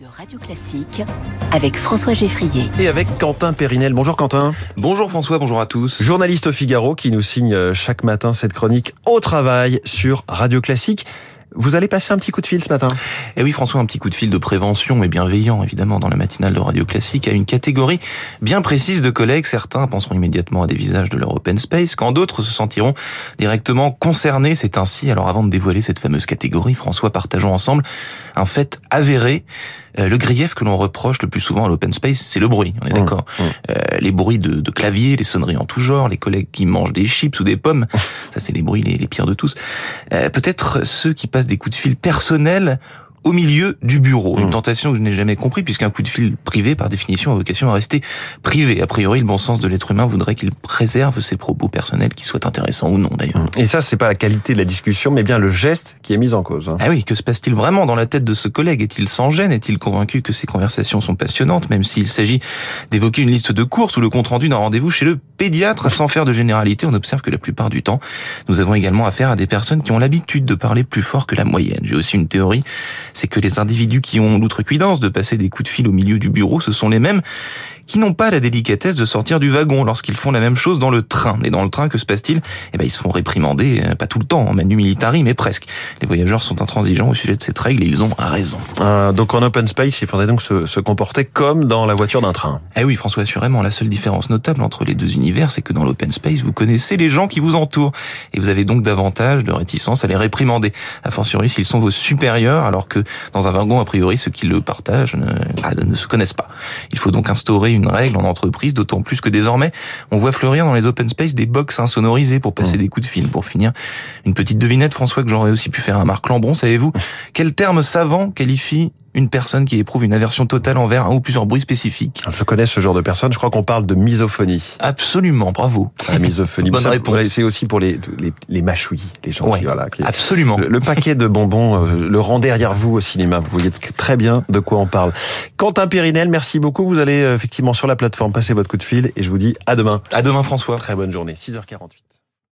de Radio Classique avec François Geffrier. Et avec Quentin Périnel. Bonjour Quentin. Bonjour François, bonjour à tous. Journaliste au Figaro qui nous signe chaque matin cette chronique au travail sur Radio Classique. Vous allez passer un petit coup de fil ce matin Eh oui François, un petit coup de fil de prévention et bienveillant évidemment dans la matinale de Radio Classique à une catégorie bien précise de collègues. Certains penseront immédiatement à des visages de leur open space, quand d'autres se sentiront directement concernés. C'est ainsi, alors avant de dévoiler cette fameuse catégorie, François, partageons ensemble un fait avéré. Euh, le grief que l'on reproche le plus souvent à l'open space, c'est le bruit, on est Mmh, d'accord Euh, Les bruits de, de clavier, les sonneries en tout genre, les collègues qui mangent des chips ou des pommes, ça c'est les bruits les, les pires de tous. Euh, Peut-être ceux qui passent des coups de fil personnels au milieu du bureau. Une Mmh. tentation que je n'ai jamais compris, puisqu'un coup de fil privé, par définition, a vocation à rester privé. A priori, le bon sens de l'être humain voudrait qu'il préserve ses propos personnels, qu'ils soient intéressants ou non d'ailleurs. Et ça, c'est pas la qualité de la discussion, mais bien le geste qui est mis en cause. hein. Ah oui, que se passe-t-il vraiment dans la tête de ce collègue? Est-il sans gêne? Est-il convaincu que ces conversations sont passionnantes, même s'il s'agit d'évoquer une liste de courses ou le compte-rendu d'un rendez-vous chez le pédiatre? Sans faire de généralité, on observe que la plupart du temps, nous avons également affaire à des personnes qui ont l'habitude de parler plus fort que la moyenne. J'ai aussi une théorie, c'est que les individus qui ont l'outrecuidance de passer des coups de fil au milieu du bureau, ce sont les mêmes qui n'ont pas la délicatesse de sortir du wagon lorsqu'ils font la même chose dans le train. Et dans le train, que se passe-t-il? Eh ben, ils se font réprimander, euh, pas tout le temps, en manu militari, mais presque. Les voyageurs sont intransigeants au sujet de cette règle et ils ont raison. Euh, donc en open space, il faudrait donc se, se comporter comme dans la voiture d'un train. Eh oui, François, assurément, la seule différence notable entre les deux univers, c'est que dans l'open space, vous connaissez les gens qui vous entourent. Et vous avez donc davantage de réticence à les réprimander. A fortiori, s'ils sont vos supérieurs, alors que dans un wagon, a priori, ceux qui le partagent ne, bah, ne se connaissent pas. Il faut donc instaurer une règle en entreprise, d'autant plus que désormais, on voit fleurir dans les open space des box insonorisées pour passer Mmh. des coups de fil. Pour finir, une petite devinette, François, que j'aurais aussi pu faire à Marc Lambron, savez-vous quel terme savant qualifie une personne qui éprouve une aversion totale envers un ou plusieurs bruits spécifiques Je connais ce genre de personne. Je crois qu'on parle de misophonie. Absolument, bravo. La misophonie. Bonne Ça, réponse. C'est aussi pour les, les, les mâchouilles, les gens Ouais. qui, voilà, qui- Absolument. Le, le paquet de bonbons, euh, le rend derrière vous au cinéma. Vous voyez très bien de quoi on parle. Quentin Périnel, merci beaucoup. Vous allez euh, effectivement sur la plateforme passer votre coup de fil et je vous dis à demain. À demain, François. Très bonne journée. 6h48.